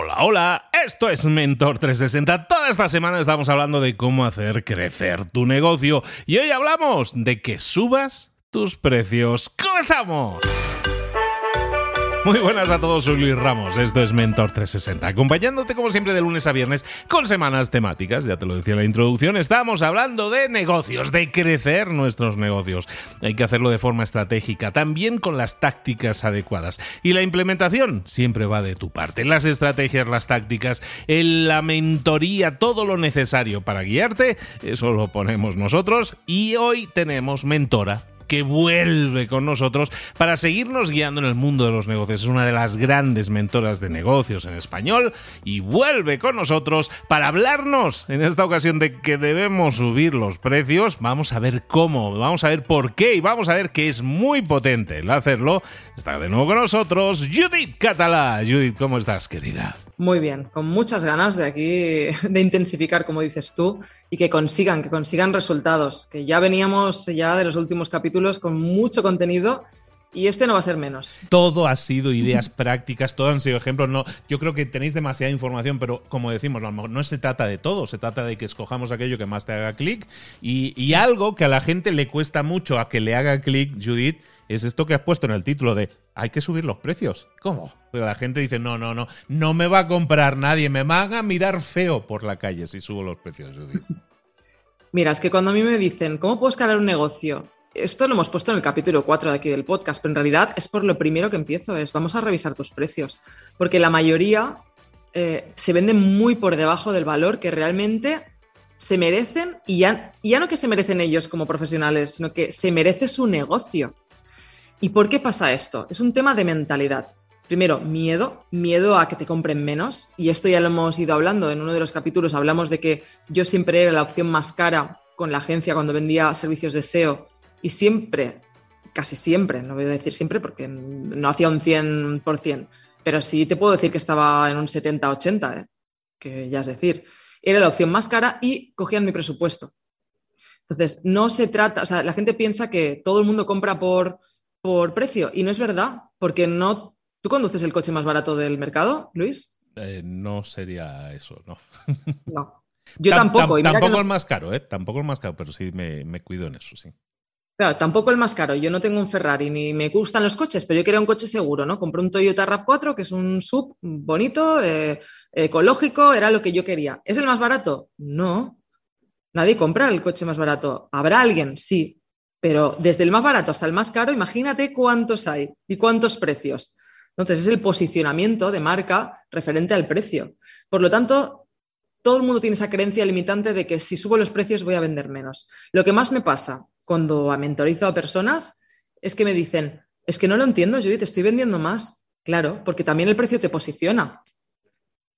Hola, hola, esto es Mentor 360. Toda esta semana estamos hablando de cómo hacer crecer tu negocio y hoy hablamos de que subas tus precios. ¡Comenzamos! Muy buenas a todos, soy Luis Ramos, esto es Mentor 360, acompañándote como siempre de lunes a viernes con semanas temáticas, ya te lo decía en la introducción, estamos hablando de negocios, de crecer nuestros negocios. Hay que hacerlo de forma estratégica, también con las tácticas adecuadas. Y la implementación siempre va de tu parte, las estrategias, las tácticas, la mentoría, todo lo necesario para guiarte, eso lo ponemos nosotros y hoy tenemos mentora que vuelve con nosotros para seguirnos guiando en el mundo de los negocios. Es una de las grandes mentoras de negocios en español y vuelve con nosotros para hablarnos en esta ocasión de que debemos subir los precios. Vamos a ver cómo, vamos a ver por qué y vamos a ver que es muy potente el hacerlo. Está de nuevo con nosotros Judith Catalá. Judith, ¿cómo estás, querida? Muy bien, con muchas ganas de aquí de intensificar, como dices tú, y que consigan, que consigan resultados, que ya veníamos ya de los últimos capítulos con mucho contenido y este no va a ser menos. Todo ha sido ideas prácticas, todo han sido ejemplos. No, yo creo que tenéis demasiada información, pero como decimos, no se trata de todo, se trata de que escojamos aquello que más te haga clic y, y algo que a la gente le cuesta mucho a que le haga clic, Judith, es esto que has puesto en el título de hay que subir los precios. ¿Cómo? Pero la gente dice, no, no, no, no me va a comprar nadie, me van a mirar feo por la calle si subo los precios. Mira, es que cuando a mí me dicen, ¿cómo puedo escalar un negocio? Esto lo hemos puesto en el capítulo 4 de aquí del podcast, pero en realidad es por lo primero que empiezo, es vamos a revisar tus precios, porque la mayoría eh, se venden muy por debajo del valor que realmente se merecen y ya, y ya no que se merecen ellos como profesionales, sino que se merece su negocio. ¿Y por qué pasa esto? Es un tema de mentalidad. Primero, miedo, miedo a que te compren menos. Y esto ya lo hemos ido hablando. En uno de los capítulos hablamos de que yo siempre era la opción más cara con la agencia cuando vendía servicios de SEO. Y siempre, casi siempre, no voy a decir siempre porque no hacía un 100%, pero sí te puedo decir que estaba en un 70-80, ¿eh? que ya es decir, era la opción más cara y cogían mi presupuesto. Entonces, no se trata, o sea, la gente piensa que todo el mundo compra por por precio. Y no es verdad, porque no. ¿Tú conduces el coche más barato del mercado, Luis? Eh, no sería eso, no. No. Yo tampoco. tampoco el más caro, ¿eh? Tampoco el más caro, pero sí me, cuido en eso, sí. Claro, tampoco el más caro. Yo no tengo un Ferrari ni me gustan los coches, pero yo quería un coche seguro, ¿no? Compré un Toyota RAV4, que es un sub bonito, eh, ecológico, era lo que yo quería. ¿Es el más barato? No. Nadie compra el coche más barato. ¿Habrá alguien? Sí, pero desde el más barato hasta el más caro, imagínate cuántos hay y cuántos precios. Entonces, es el posicionamiento de marca referente al precio. Por lo tanto, todo el mundo tiene esa creencia limitante de que si subo los precios voy a vender menos. Lo que más me pasa cuando mentorizo a personas es que me dicen, es que no lo entiendo, Judith, estoy vendiendo más. Claro, porque también el precio te posiciona.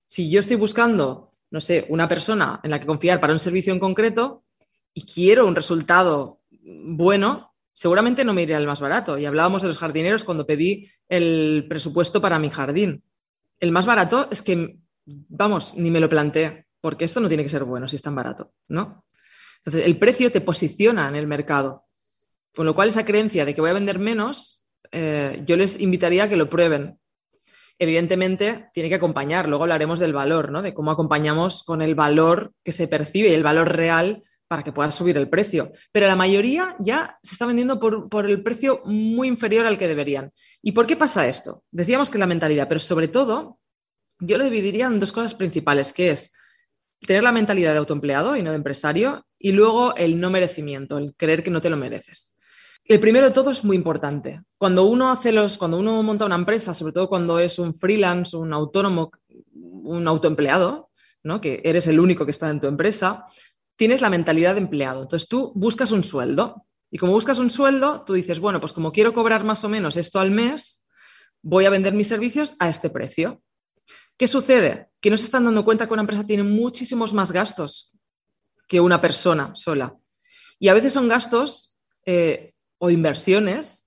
Si yo estoy buscando, no sé, una persona en la que confiar para un servicio en concreto y quiero un resultado bueno, seguramente no me iré al más barato. Y hablábamos de los jardineros cuando pedí el presupuesto para mi jardín. El más barato es que, vamos, ni me lo planteé, porque esto no tiene que ser bueno si es tan barato, ¿no? Entonces, el precio te posiciona en el mercado. Con lo cual, esa creencia de que voy a vender menos, eh, yo les invitaría a que lo prueben. Evidentemente, tiene que acompañar. Luego hablaremos del valor, ¿no? De cómo acompañamos con el valor que se percibe y el valor real para que puedas subir el precio. Pero la mayoría ya se está vendiendo por, el precio muy inferior al que deberían. ¿Y por qué pasa esto? Decíamos que la mentalidad, pero sobre todo yo lo dividiría en dos cosas principales, que es tener la mentalidad de autoempleado y no de empresario, y luego el no merecimiento, el creer que no te lo mereces. El primero de todo es muy importante. Cuando uno hace los, cuando uno monta una empresa, sobre todo cuando es un freelance, un autónomo, un autoempleado, ¿no? que eres el único que está en tu empresa, tienes la mentalidad de empleado. Entonces tú buscas un sueldo y como buscas un sueldo, tú dices, bueno, pues como quiero cobrar más o menos esto al mes, voy a vender mis servicios a este precio. ¿Qué sucede? Que no se están dando cuenta que una empresa tiene muchísimos más gastos que una persona sola. Y a veces son gastos eh, o inversiones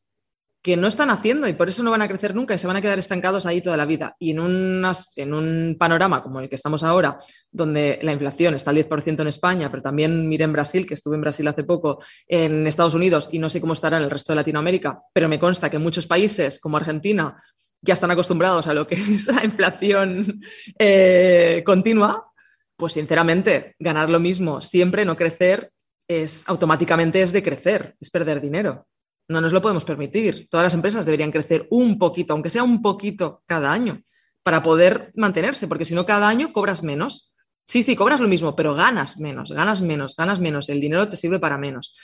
que no están haciendo y por eso no van a crecer nunca y se van a quedar estancados ahí toda la vida. Y en, un panorama como el que estamos ahora, donde la inflación está al 10% en España, pero también mire en Brasil, que estuve en Brasil hace poco, en Estados Unidos y no sé cómo estará en el resto de Latinoamérica, pero me consta que muchos países como Argentina ya están acostumbrados a lo que es la inflación eh, continua, pues sinceramente, ganar lo mismo siempre, no crecer, es automáticamente es decrecer, es perder dinero. No nos lo podemos permitir. Todas las empresas deberían crecer un poquito, aunque sea un poquito cada año, para poder mantenerse, porque si no, cada año cobras menos. Sí, sí, cobras lo mismo, pero ganas menos, ganas menos, ganas menos. El dinero te sirve para menos.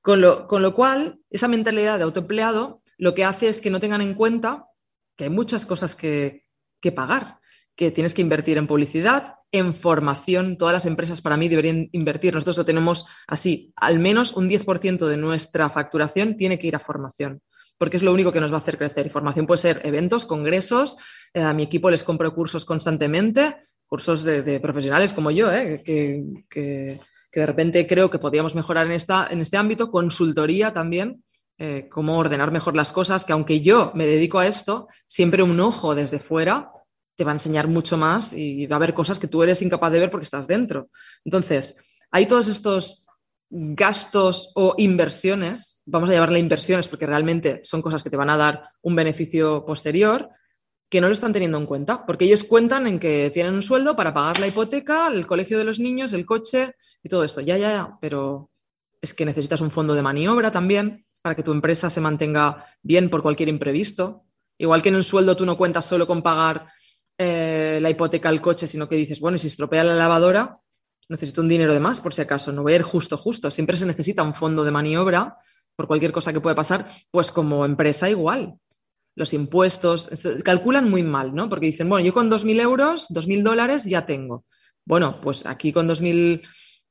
Con lo, con lo cual, esa mentalidad de autoempleado lo que hace es que no tengan en cuenta que hay muchas cosas que, que pagar, que tienes que invertir en publicidad, en formación. Todas las empresas para mí deberían invertir. Nosotros lo tenemos así, al menos un 10% de nuestra facturación tiene que ir a formación porque es lo único que nos va a hacer crecer. Y formación puede ser eventos, congresos. Eh, a mi equipo les compro cursos constantemente, cursos de, profesionales como yo, eh, que, de repente creo que podríamos mejorar en, esta, en este ámbito. Consultoría también, eh, cómo ordenar mejor las cosas, que aunque yo me dedico a esto, siempre un ojo desde fuera te va a enseñar mucho más y va a haber cosas que tú eres incapaz de ver porque estás dentro. Entonces, hay todos estos gastos o inversiones, vamos a llamarle inversiones porque realmente son cosas que te van a dar un beneficio posterior, que no lo están teniendo en cuenta, porque ellos cuentan en que tienen un sueldo para pagar la hipoteca, el colegio de los niños, el coche y todo esto. Ya, ya, ya, pero es que necesitas un fondo de maniobra también para que tu empresa se mantenga bien por cualquier imprevisto. Igual que en un sueldo tú no cuentas solo con pagar eh, la hipoteca al coche, sino que dices, bueno, y si estropea la lavadora, necesito un dinero de más por si acaso, no voy a ir justo, justo. Siempre se necesita un fondo de maniobra por cualquier cosa que pueda pasar, pues como empresa igual. Los impuestos calculan muy mal, ¿no? Porque dicen, bueno, yo con 2.000 euros, 2.000 dólares ya tengo. Bueno, pues aquí con 2.000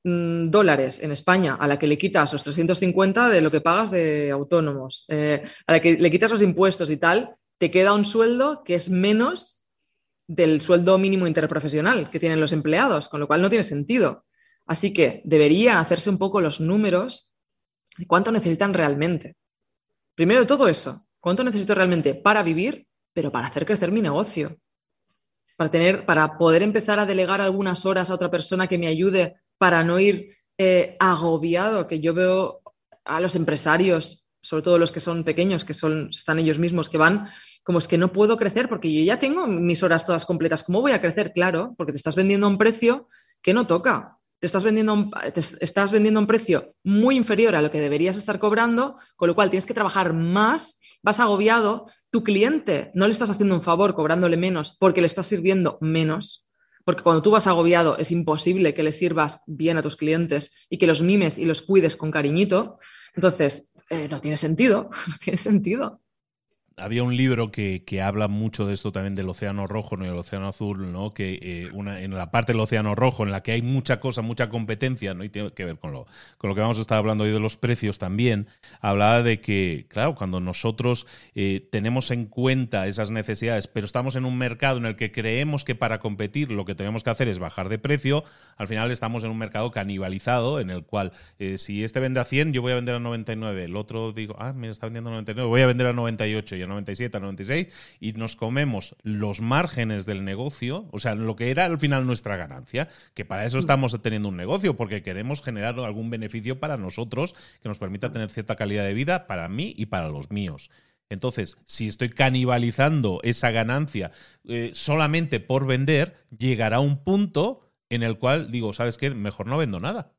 mm, dólares en España, a la que le quitas los 350 de lo que pagas de autónomos, eh, a la que le quitas los impuestos y tal, te queda un sueldo que es menos del sueldo mínimo interprofesional que tienen los empleados, con lo cual no tiene sentido. Así que deberían hacerse un poco los números de cuánto necesitan realmente. Primero todo eso, cuánto necesito realmente para vivir, pero para hacer crecer mi negocio. Para, tener, para poder empezar a delegar algunas horas a otra persona que me ayude para no ir eh, agobiado, que yo veo a los empresarios, sobre todo los que son pequeños, que son, están ellos mismos, que van como es que no puedo crecer porque yo ya tengo mis horas todas completas. ¿Cómo voy a crecer? Claro, porque te estás vendiendo a un precio que no toca. Te estás vendiendo, un, estás vendiendo un precio muy inferior a lo que deberías estar cobrando, con lo cual tienes que trabajar más, vas agobiado, tu cliente no le estás haciendo un favor cobrándole menos porque le estás sirviendo menos, porque cuando tú vas agobiado es imposible que le sirvas bien a tus clientes y que los mimes y los cuides con cariñito. Entonces, eh, no tiene sentido, no tiene sentido había un libro que, que, habla mucho de esto también del océano rojo ¿no? y el océano azul, ¿no? Que eh, una, en la parte del océano rojo, en la que hay mucha cosa, mucha competencia, ¿no? Y tiene que ver con lo, con lo que vamos a estar hablando hoy de los precios también. Hablaba de que, claro, cuando nosotros eh, tenemos en cuenta esas necesidades, pero estamos en un mercado en el que creemos que para competir lo que tenemos que hacer es bajar de precio, al final estamos en un mercado canibalizado en el cual eh, si este vende a 100, yo voy a vender a 99, el otro digo, ah, me está vendiendo a 99, voy a vender a 98 y 97, 96, y nos comemos los márgenes del negocio, o sea, lo que era al final nuestra ganancia, que para eso mm. estamos teniendo un negocio, porque queremos generar algún beneficio para nosotros que nos permita tener cierta calidad de vida para mí y para los míos. Entonces, si estoy canibalizando esa ganancia eh, solamente por vender, llegará un punto en el cual digo, ¿sabes qué? Mejor no vendo nada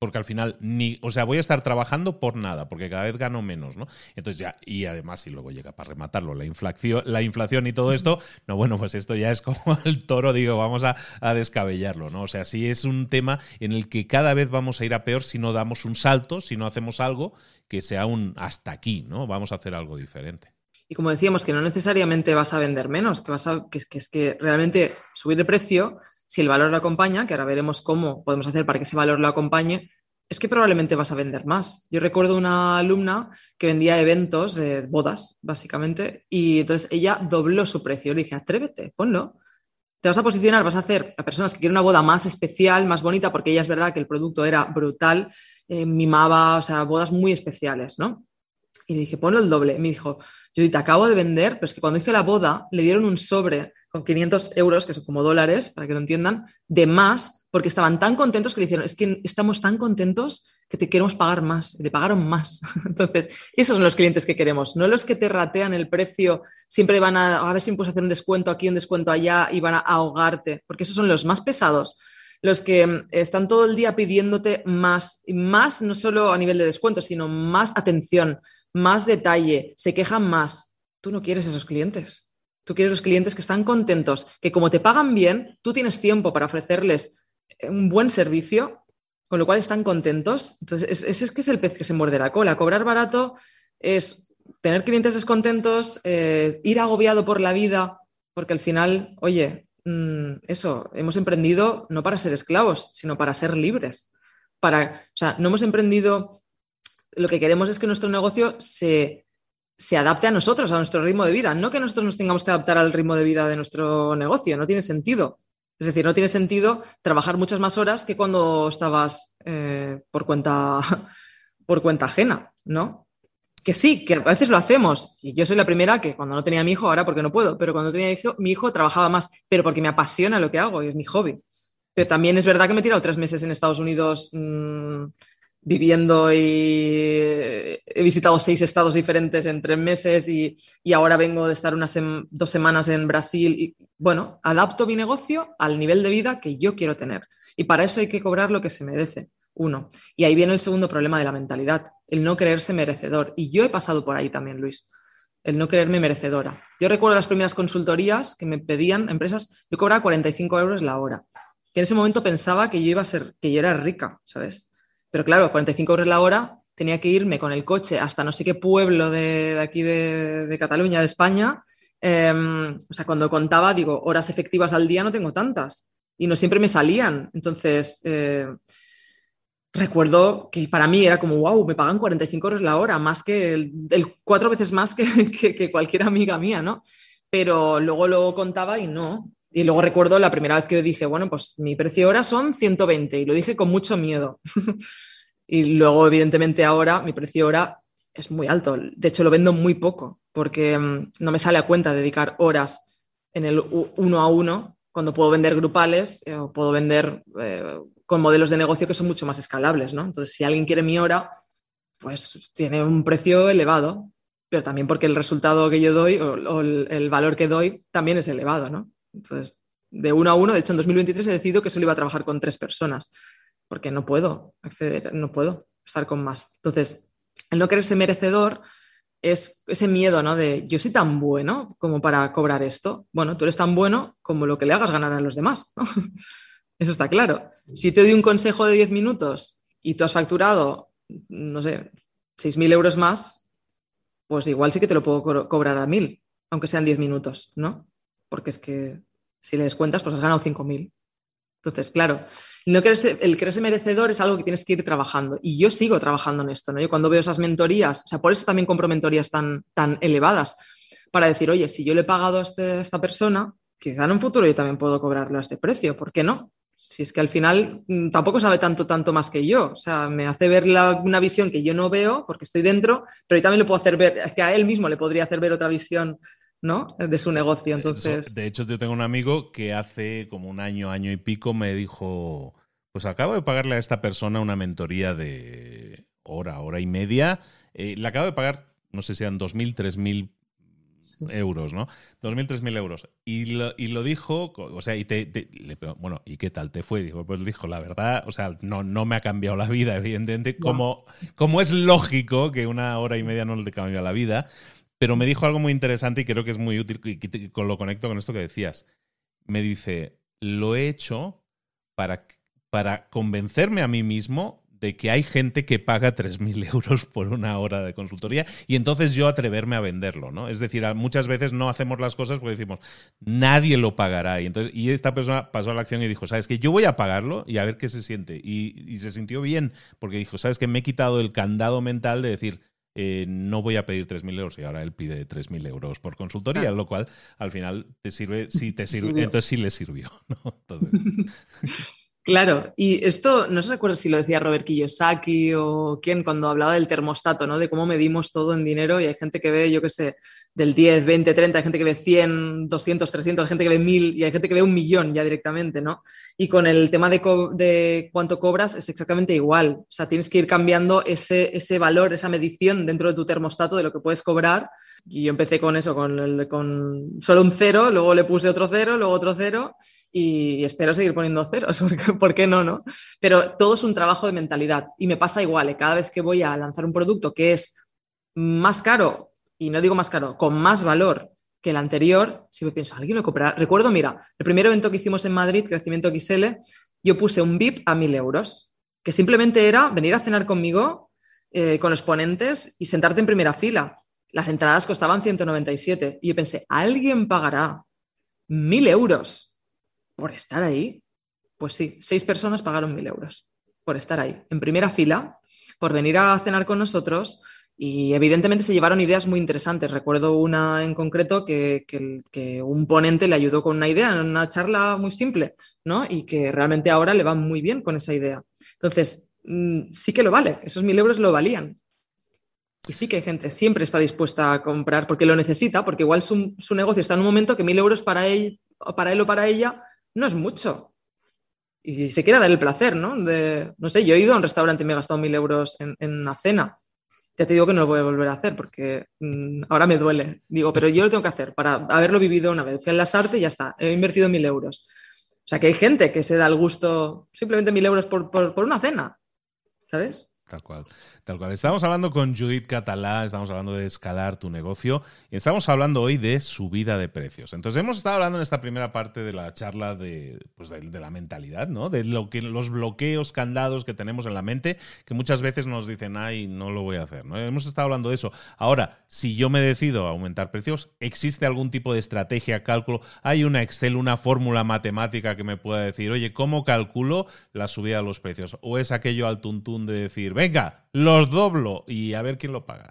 porque al final ni, o sea, voy a estar trabajando por nada, porque cada vez gano menos, ¿no? Entonces ya, y además, si luego llega para rematarlo la inflación, la inflación y todo esto, no, bueno, pues esto ya es como el toro, digo, vamos a, descabellarlo, ¿no? O sea, sí es un tema en el que cada vez vamos a ir a peor si no damos un salto, si no hacemos algo que sea un hasta aquí, ¿no? Vamos a hacer algo diferente. Y como decíamos, que no necesariamente vas a vender menos, que, vas a, que, que es que realmente subir de precio si el valor lo acompaña, que ahora veremos cómo podemos hacer para que ese valor lo acompañe, es que probablemente vas a vender más. Yo recuerdo una alumna que vendía eventos de bodas, básicamente, y entonces ella dobló su precio. Le dije, atrévete, ponlo. Te vas a posicionar, vas a hacer a personas que quieren una boda más especial, más bonita, porque ella es verdad que el producto era brutal, eh, mimaba, o sea, bodas muy especiales, ¿no? Y le dije, ponlo el doble. Me dijo, te acabo de vender, pero es que cuando hice la boda le dieron un sobre con 500 euros, que son como dólares, para que lo entiendan, de más porque estaban tan contentos que le hicieron, es que estamos tan contentos que te queremos pagar más, y te pagaron más. Entonces, esos son los clientes que queremos, no los que te ratean el precio, siempre van a, a ver si puedes hacer un descuento aquí, un descuento allá y van a ahogarte, porque esos son los más pesados, los que mm, están todo el día pidiéndote más, más no solo a nivel de descuento, sino más atención, más detalle, se quejan más. Tú no quieres esos clientes. Tú quieres los clientes que están contentos, que como te pagan bien, tú tienes tiempo para ofrecerles un buen servicio, con lo cual están contentos. Entonces, ese es que es el pez que se muerde la cola. Cobrar barato es tener clientes descontentos, eh, ir agobiado por la vida, porque al final, oye, mm, eso, hemos emprendido no para ser esclavos, sino para ser libres. Para, o sea, no hemos emprendido, lo que queremos es que nuestro negocio se, se adapte a nosotros, a nuestro ritmo de vida, no que nosotros nos tengamos que adaptar al ritmo de vida de nuestro negocio, no tiene sentido. Es decir, no tiene sentido trabajar muchas más horas que cuando estabas eh, por, cuenta, por cuenta ajena, ¿no? Que sí, que a veces lo hacemos. Y yo soy la primera que cuando no tenía mi hijo, ahora porque no puedo, pero cuando tenía mi hijo trabajaba más, pero porque me apasiona lo que hago y es mi hobby. Pero también es verdad que me he tirado tres meses en Estados Unidos mmm, viviendo y he visitado seis estados diferentes en tres meses y, y ahora vengo de estar unas dos semanas en Brasil. Y bueno, adapto mi negocio al nivel de vida que yo quiero tener. Y para eso hay que cobrar lo que se merece. Uno. Y ahí viene el segundo problema de la mentalidad, el no creerse merecedor. Y yo he pasado por ahí también, Luis, el no creerme merecedora. Yo recuerdo las primeras consultorías que me pedían empresas, yo cobraba 45 euros la hora. Que en ese momento pensaba que yo iba a ser, que yo era rica, ¿sabes? Pero claro, 45 euros la hora, tenía que irme con el coche hasta no sé qué pueblo de, aquí de, Cataluña, de España. Eh, o sea, cuando contaba, digo, horas efectivas al día no tengo tantas y no siempre me salían. Entonces, eh, recuerdo que para mí era como, wow, me pagan 45 euros la hora, más que el, el cuatro veces más que, que, que, cualquier amiga mía, ¿no? Pero luego lo contaba y no. Y luego recuerdo la primera vez que dije, bueno, pues mi precio hora son 120 y lo dije con mucho miedo. y luego, evidentemente, ahora mi precio hora es muy alto. De hecho, lo vendo muy poco porque um, no me sale a cuenta dedicar horas en el uno a uno cuando puedo vender grupales eh, o puedo vender eh, con modelos de negocio que son mucho más escalables, ¿no? Entonces, si alguien quiere mi hora, pues tiene un precio elevado, pero también porque el resultado que yo doy o, el valor que doy también es elevado, ¿no? Entonces, de uno a uno, de hecho, en 2023 he decidido que solo iba a trabajar con tres personas, porque no puedo acceder, no puedo estar con más. Entonces, el no quererse merecedor es ese miedo, ¿no? De yo soy tan bueno como para cobrar esto. Bueno, tú eres tan bueno como lo que le hagas ganar a los demás, ¿no? Eso está claro. Si te doy un consejo de 10 minutos y tú has facturado, no sé, 6.000 euros más, pues igual sí que te lo puedo co cobrar a 1.000, aunque sean 10 minutos, ¿no? Porque es que si le descuentas, pues has ganado 5.000. Entonces, claro, no el quererse merecedor es algo que tienes que ir trabajando. Y yo sigo trabajando en esto, ¿no? Yo cuando veo esas mentorías, o sea, por eso también compro mentorías tan, tan elevadas, para decir, oye, si yo le he pagado a, este, esta persona, quizá en un futuro yo también puedo cobrarlo a este precio, ¿por qué no? Si es que al final mm, tampoco sabe tanto, tanto más que yo. O sea, me hace ver la, una visión que yo no veo porque estoy dentro, pero yo también le puedo hacer ver, es que a él mismo le podría hacer ver otra visión ¿no? De su negocio. Entonces. De hecho, yo tengo un amigo que hace como un año, año y pico me dijo: Pues acabo de pagarle a esta persona una mentoría de hora, hora y media. Eh, le acabo de pagar, no sé si eran 2.000, 3.000 Sí. euros, ¿no? 2.000, 3.000 euros. Y lo, y lo, dijo, o sea, y te, te le, bueno, ¿y qué tal te fue? Dijo, pues dijo, la verdad, o sea, no, no me ha cambiado la vida, evidentemente, no. como, como es lógico que una hora y media no le cambia la vida, pero me dijo algo muy interesante y creo que es muy útil y lo conecto con esto que decías. Me dice, lo he hecho para, para convencerme a mí mismo de que hay gente que paga 3.000 euros por una hora de consultoría y entonces yo atreverme a venderlo, ¿no? Es decir, muchas veces no hacemos las cosas porque decimos, nadie lo pagará. Y, entonces, y esta persona pasó a la acción y dijo, ¿sabes que Yo voy a pagarlo y a ver qué se siente. Y, y se sintió bien porque dijo, ¿sabes que Me he quitado el candado mental de decir, eh, no voy a pedir 3.000 euros y ahora él pide 3.000 euros por consultoría, claro. lo cual al final te sirve, sí te sirve, entonces sí le sirvió. ¿no? Entonces... Claro, y esto no se recuerda si lo decía Robert Kiyosaki o quién cuando hablaba del termostato, ¿no? De cómo medimos todo en dinero y hay gente que ve, yo qué sé, del 10, 20, 30, hay gente que ve 100, 200, 300, hay gente que ve 1000 y hay gente que ve un millón ya directamente, ¿no? Y con el tema de, cuánto cobras es exactamente igual. O sea, tienes que ir cambiando ese, ese valor, esa medición dentro de tu termostato de lo que puedes cobrar. Y yo empecé con eso, con solo un cero, luego le puse otro cero, luego otro cero y espero seguir poniendo ceros, porque, ¿por qué no, no? Pero todo es un trabajo de mentalidad y me pasa igual, ¿eh? cada vez que voy a lanzar un producto que es más caro y no digo más caro, con más valor que el anterior, si me pienso, ¿alguien lo comprará? Recuerdo, mira, el primer evento que hicimos en Madrid, Crecimiento XL, yo puse un VIP a mil euros, que simplemente era venir a cenar conmigo eh, con los ponentes y sentarte en primera fila. Las entradas costaban 197 y yo pensé, ¿alguien pagará mil euros por estar ahí? Pues sí, seis personas pagaron mil euros por estar ahí, en primera fila, por venir a cenar con nosotros, y evidentemente se llevaron ideas muy interesantes. Recuerdo una en concreto que, un ponente le ayudó con una idea, en una charla muy simple, ¿no? Y que realmente ahora le va muy bien con esa idea. Entonces, mm, sí que lo vale, esos mil euros lo valían. Y sí que hay gente, siempre está dispuesta a comprar porque lo necesita, porque igual su, negocio está en un momento que mil euros para él, para él o para ella no es mucho. Y se quiere dar el placer, ¿no? De, no sé, yo he ido a un restaurante y me he gastado mil euros en, una cena ya te digo que no lo voy a volver a hacer porque mm, ahora me duele. Digo, pero yo lo tengo que hacer para haberlo vivido una vez. Fui en las artes y ya está. He invertido mil euros. O sea que hay gente que se da el gusto simplemente mil euros por, por una cena. ¿Sabes? Tal cual. Tal cual. Estamos hablando con Judith Catalá, estamos hablando de escalar tu negocio y estamos hablando hoy de subida de precios. Entonces, hemos estado hablando en esta primera parte de la charla de, pues de, la mentalidad, ¿no? De lo que, los bloqueos, candados que tenemos en la mente, que muchas veces nos dicen, ay, no lo voy a hacer. Hemos estado hablando de eso. Ahora, si yo me decido a aumentar precios, ¿existe algún tipo de estrategia, cálculo? ¿Hay una Excel, una fórmula matemática que me pueda decir, oye, ¿cómo calculo la subida de los precios? ¿O es aquello al tuntún de decir, venga, los doblo y a ver quién lo paga.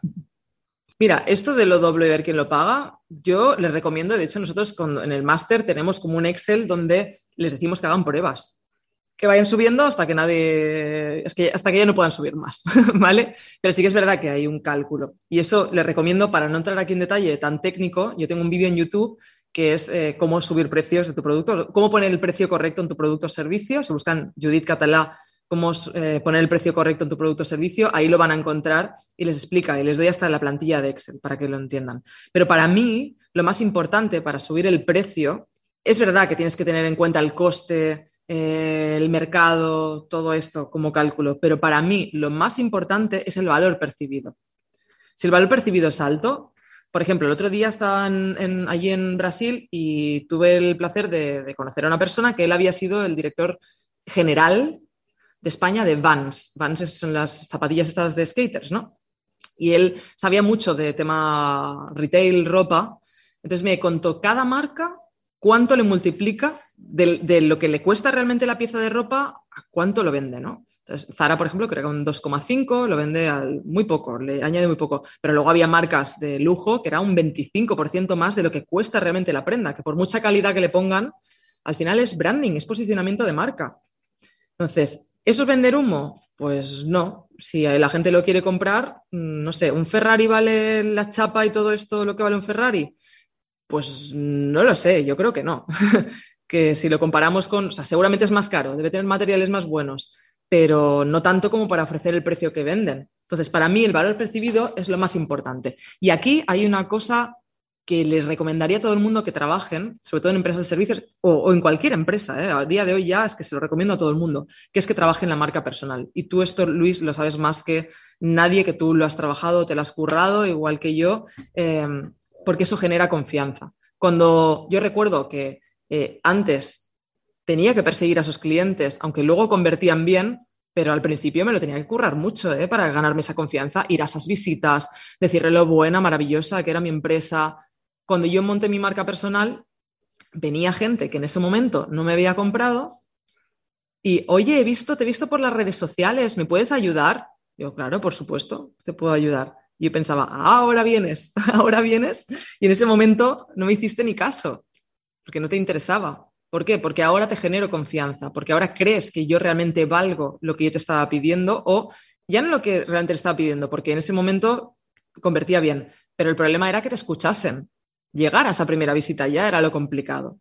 Mira, esto de lo doblo y ver quién lo paga, yo les recomiendo, de hecho nosotros en el máster tenemos como un Excel donde les decimos que hagan pruebas, que vayan subiendo hasta que nadie, es que hasta que ya no puedan subir más, ¿vale? Pero sí que es verdad que hay un cálculo y eso les recomiendo para no entrar aquí en detalle tan técnico, yo tengo un vídeo en YouTube que es eh, cómo subir precios de tu producto, cómo poner el precio correcto en tu producto o servicio. Se buscan Judith Catalá cómo eh, poner el precio correcto en tu producto o servicio, ahí lo van a encontrar y les explica y les doy hasta la plantilla de Excel para que lo entiendan. Pero para mí, lo más importante para subir el precio, es verdad que tienes que tener en cuenta el coste, eh, el mercado, todo esto como cálculo, pero para mí lo más importante es el valor percibido. Si el valor percibido es alto, por ejemplo, el otro día estaba allí en Brasil y tuve el placer de, de conocer a una persona que él había sido el director general de España de Vans. Vans son las zapatillas estas de skaters, ¿no? Y él sabía mucho de tema retail, ropa. Entonces me contó cada marca cuánto le multiplica de, lo que le cuesta realmente la pieza de ropa a cuánto lo vende, ¿no? Entonces, Zara, por ejemplo, creo que un 2,5 lo vende al, muy poco, le añade muy poco. Pero luego había marcas de lujo que era un 25% más de lo que cuesta realmente la prenda, que por mucha calidad que le pongan, al final es branding, es posicionamiento de marca. Entonces, ¿Eso es vender humo? Pues no. Si la gente lo quiere comprar, mm, no sé, ¿un Ferrari vale la chapa y todo esto lo que vale un Ferrari? Pues no lo sé, yo creo que no. que si lo comparamos con, o sea, seguramente es más caro, debe tener materiales más buenos, pero no tanto como para ofrecer el precio que venden. Entonces, para mí el valor percibido es lo más importante. Y aquí hay una cosa que les recomendaría a todo el mundo que trabajen, sobre todo en empresas de servicios o, en cualquier empresa, ¿eh? a día de hoy ya es que se lo recomiendo a todo el mundo, que es que trabajen la marca personal. Y tú esto, Luis, lo sabes más que nadie, que tú lo has trabajado, te lo has currado, igual que yo, em, porque eso genera confianza. Cuando yo recuerdo que eh, antes tenía que perseguir a sus clientes, aunque luego convertían bien, pero al principio me lo tenía que currar mucho ¿eh? para ganarme esa confianza, ir a esas visitas, decirle lo buena, maravillosa que era mi empresa, cuando yo monté mi marca personal, venía gente que en ese momento no me había comprado y, oye, he visto, te he visto por las redes sociales, ¿me puedes ayudar? Yo, claro, por supuesto, te puedo ayudar. Yo pensaba, ah, ahora vienes, ahora vienes. Y en ese momento no me hiciste ni caso, porque no te interesaba. ¿Por qué? Porque ahora te genero confianza, porque ahora crees que yo realmente valgo lo que yo te estaba pidiendo o ya no lo que realmente te estaba pidiendo, porque en ese momento convertía bien, pero el problema era que te escuchasen. Llegar a esa primera visita ya era lo complicado.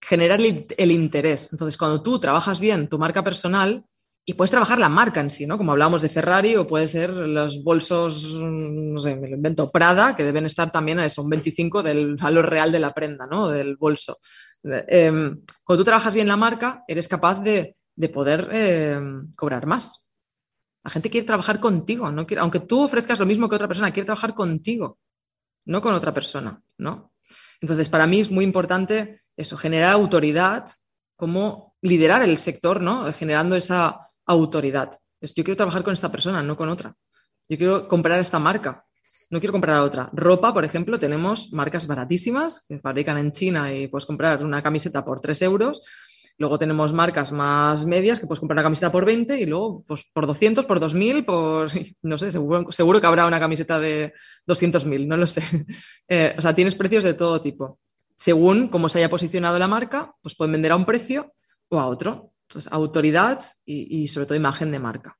Generar el interés. Entonces, cuando tú trabajas bien tu marca personal, y puedes trabajar la marca en sí, ¿no? Como hablábamos de Ferrari o puede ser los bolsos, no sé, me lo invento, Prada, que deben estar también a eso, un 25 del valor real de la prenda, ¿no? Del bolso. Em, cuando tú trabajas bien la marca, eres capaz de, poder em, cobrar más. La gente quiere trabajar contigo, no quiere, aunque tú ofrezcas lo mismo que otra persona, quiere trabajar contigo, no con otra persona, ¿no? Entonces, para mí es muy importante eso, generar autoridad, como liderar el sector, ¿no? Generando esa autoridad. yo quiero trabajar con esta persona, no con otra. Yo quiero comprar esta marca, no quiero comprar otra. Ropa, por ejemplo, tenemos marcas baratísimas que fabrican en China y puedes comprar una camiseta por 3 euros. Luego tenemos marcas más medias que puedes comprar una camiseta por 20 y luego pues, por 200, por 2000, por, no sé, seguro, seguro que habrá una camiseta de 200.000, no lo sé. Eh, o sea, tienes precios de todo tipo. Según cómo se haya posicionado la marca, pues pueden vender a un precio o a otro. Entonces, autoridad y, sobre todo imagen de marca.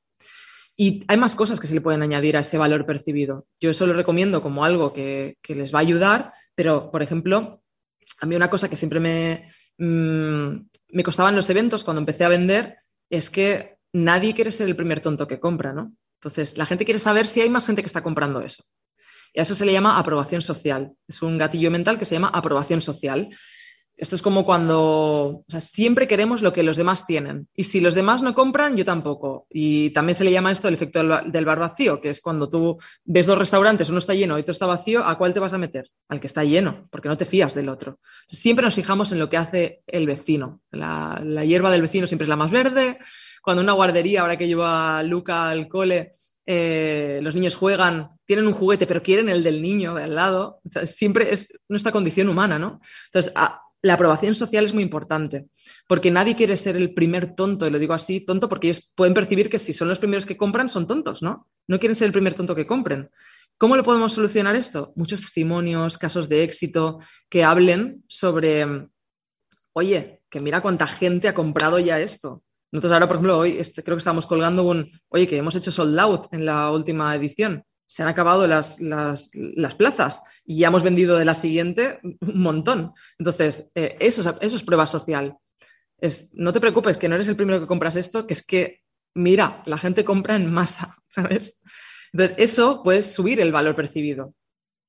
Y hay más cosas que se le pueden añadir a ese valor percibido. Yo eso lo recomiendo como algo que, les va a ayudar, pero, por ejemplo, a mí una cosa que siempre me, mm, me costaba en los eventos cuando empecé a vender es que nadie quiere ser el primer tonto que compra, ¿no? Entonces, la gente quiere saber si hay más gente que está comprando eso. Y a eso se le llama aprobación social. Es un gatillo mental que se llama aprobación social. Esto es como cuando siempre queremos lo que los demás tienen. Y si los demás no compran, yo tampoco. Y también se le llama esto el efecto del bar vacío, que es cuando tú ves dos restaurantes, uno está lleno y otro está vacío, ¿a cuál te vas a meter? Al que está lleno, porque no te fías del otro. Siempre nos fijamos en lo que hace el vecino. La, hierba del vecino siempre es la más verde. Cuando una guardería, ahora que lleva a Luca al cole, eh, los niños juegan, tienen un juguete, pero quieren el del niño de al lado. siempre es nuestra condición humana, ¿no? Entonces, la aprobación social es muy importante, porque nadie quiere ser el primer tonto, y lo digo así, tonto, porque ellos pueden percibir que si son los primeros que compran, son tontos, ¿no? No quieren ser el primer tonto que compren. ¿Cómo lo podemos solucionar esto? Muchos testimonios, casos de éxito que hablen sobre, oye, que mira cuánta gente ha comprado ya esto. Nosotros ahora, por ejemplo, hoy creo que estamos colgando un, oye, que hemos hecho sold out en la última edición. Se han acabado las, las, las plazas y ya hemos vendido de la siguiente un montón. Entonces, eh, eso, es, eso es prueba social. Es, no te preocupes que no eres el primero que compras esto, que es que, mira, la gente compra en masa, ¿sabes? Entonces, eso puede subir el valor percibido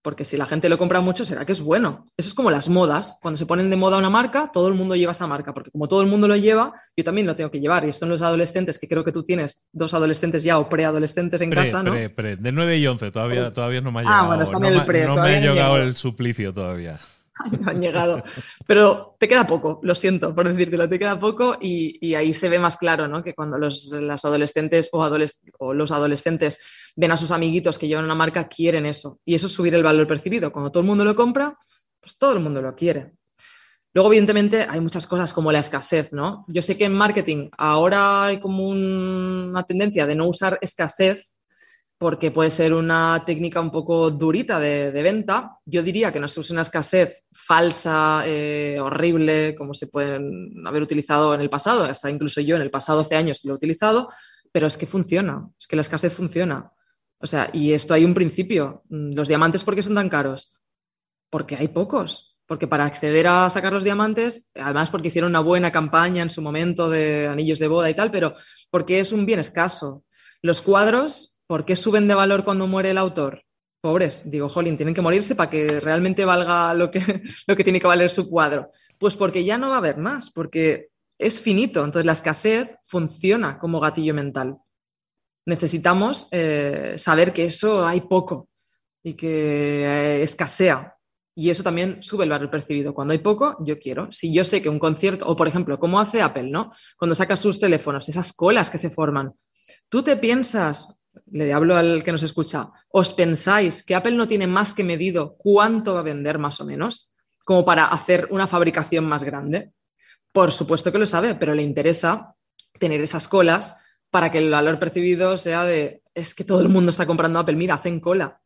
porque si la gente lo compra mucho, será que es bueno. Eso es como las modas. Cuando se ponen de moda una marca, todo el mundo lleva esa marca, porque como todo el mundo lo lleva, yo también lo tengo que llevar. Y esto en los adolescentes, que creo que tú tienes dos adolescentes ya o preadolescentes en casa, ¿no? Pre, de 9 y 11, todavía, todavía no me ha llegado. Ah, bueno, está en el pre. No, me ha llegado el suplicio todavía. no han llegado. Pero te queda poco, lo siento por decírtelo, te queda poco y, ahí se ve más claro, ¿no? Que cuando los las adolescentes o, o, los adolescentes ven a sus amiguitos que llevan una marca, quieren eso. Y eso es subir el valor percibido. Cuando todo el mundo lo compra, pues todo el mundo lo quiere. Luego, evidentemente, hay muchas cosas como la escasez, ¿no? Yo sé que en marketing ahora hay como una tendencia de no usar escasez porque puede ser una técnica un poco durita de, venta. Yo diría que no se use una escasez falsa, eh, horrible, como se pueden haber utilizado en el pasado, hasta incluso yo en el pasado hace años lo he utilizado, pero es que funciona, es que la escasez funciona. O sea, y esto hay un principio. ¿Los diamantes por qué son tan caros? Porque hay pocos. Porque para acceder a sacar los diamantes, además porque hicieron una buena campaña en su momento de anillos de boda y tal, pero porque es un bien escaso. Los cuadros ¿Por qué suben de valor cuando muere el autor? Pobres, digo, jolín, tienen que morirse para que realmente valga lo que, lo que tiene que valer su cuadro. Pues porque ya no va a haber más, porque es finito. Entonces la escasez funciona como gatillo mental. Necesitamos eh, saber que eso hay poco y que eh, escasea. Y eso también sube el valor percibido. Cuando hay poco, yo quiero. Si yo sé que un concierto, o por ejemplo, como hace Apple, ¿no? Cuando saca sus teléfonos, esas colas que se forman. Tú te piensas, le hablo al que nos escucha, ¿os pensáis que Apple no tiene más que medido cuánto va a vender más o menos como para hacer una fabricación más grande? Por supuesto que lo sabe, pero le interesa tener esas colas para que el valor percibido sea de, es que todo el mundo está comprando Apple, mira, hacen cola.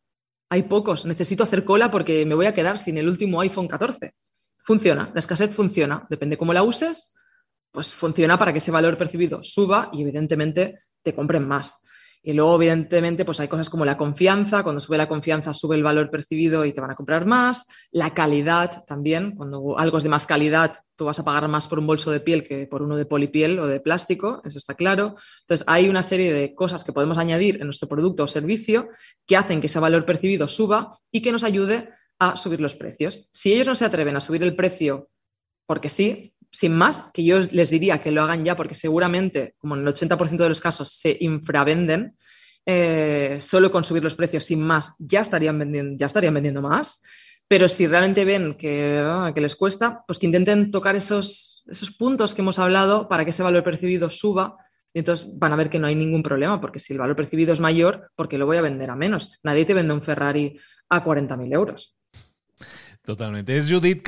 Hay pocos, necesito hacer cola porque me voy a quedar sin el último iPhone 14. funciona, la escasez funciona, depende cómo la uses, pues funciona para que ese valor percibido suba y evidentemente te compren más. Y luego, evidentemente, pues hay cosas como la confianza. Cuando sube la confianza, sube el valor percibido y te van a comprar más. La calidad también. Cuando algo es de más calidad, tú vas a pagar más por un bolso de piel que por uno de polipiel o de plástico. Eso está claro. Entonces, hay una serie de cosas que podemos añadir en nuestro producto o servicio que hacen que ese valor percibido suba y que nos ayude a subir los precios. Si ellos no se atreven a subir el precio porque sí, sin más, que yo les diría que lo hagan ya porque seguramente, como en el 80% de los casos, se infravenden, eh, solo con subir los precios sin más ya estarían vendiendo, ya estarían vendiendo más. Pero si realmente ven que, ah, que les cuesta, pues que intenten tocar esos, esos puntos que hemos hablado para que ese valor percibido suba y entonces van a ver que no hay ningún problema, porque si el valor percibido es mayor, ¿por qué lo voy a vender a menos? Nadie te vende un Ferrari a 40.000 euros. Totalmente. Es Judith,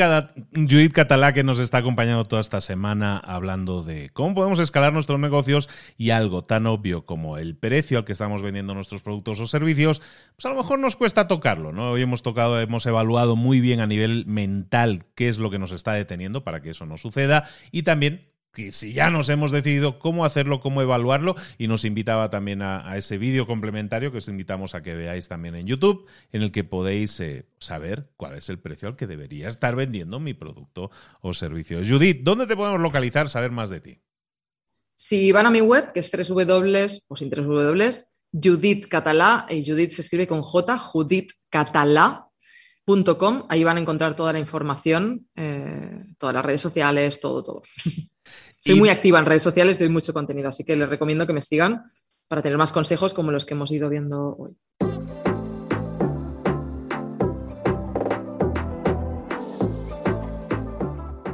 Judith Catalá que nos está acompañando toda esta semana hablando de cómo podemos escalar nuestros negocios y algo tan obvio como el precio al que estamos vendiendo nuestros productos o servicios, pues a lo mejor nos cuesta tocarlo, ¿no? Hoy hemos tocado, hemos evaluado muy bien a nivel mental qué es lo que nos está deteniendo para que eso no suceda y también si ya nos hemos decidido cómo hacerlo, cómo evaluarlo, y nos invitaba también a, ese vídeo complementario que os invitamos a que veáis también en YouTube, en el que podéis eh, saber cuál es el precio al que debería estar vendiendo mi producto o servicio. Judith, ¿dónde te podemos localizar, saber más de ti? Si van a mi web, que es www, o sin www, Judith Catalá, y Judith se escribe con J, judithcatalá.com, ahí van a encontrar toda la información, eh, todas las redes sociales, todo, todo. Soy muy activa en redes sociales, doy mucho contenido, así que les recomiendo que me sigan para tener más consejos como los que hemos ido viendo hoy.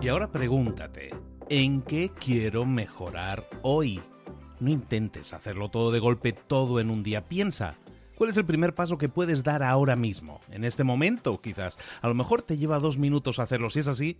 Y ahora pregúntate, ¿en qué quiero mejorar hoy? No intentes hacerlo todo de golpe, todo en un día. Piensa, ¿cuál es el primer paso que puedes dar ahora mismo? En este momento, quizás. A lo mejor te lleva dos minutos hacerlo. Si es así,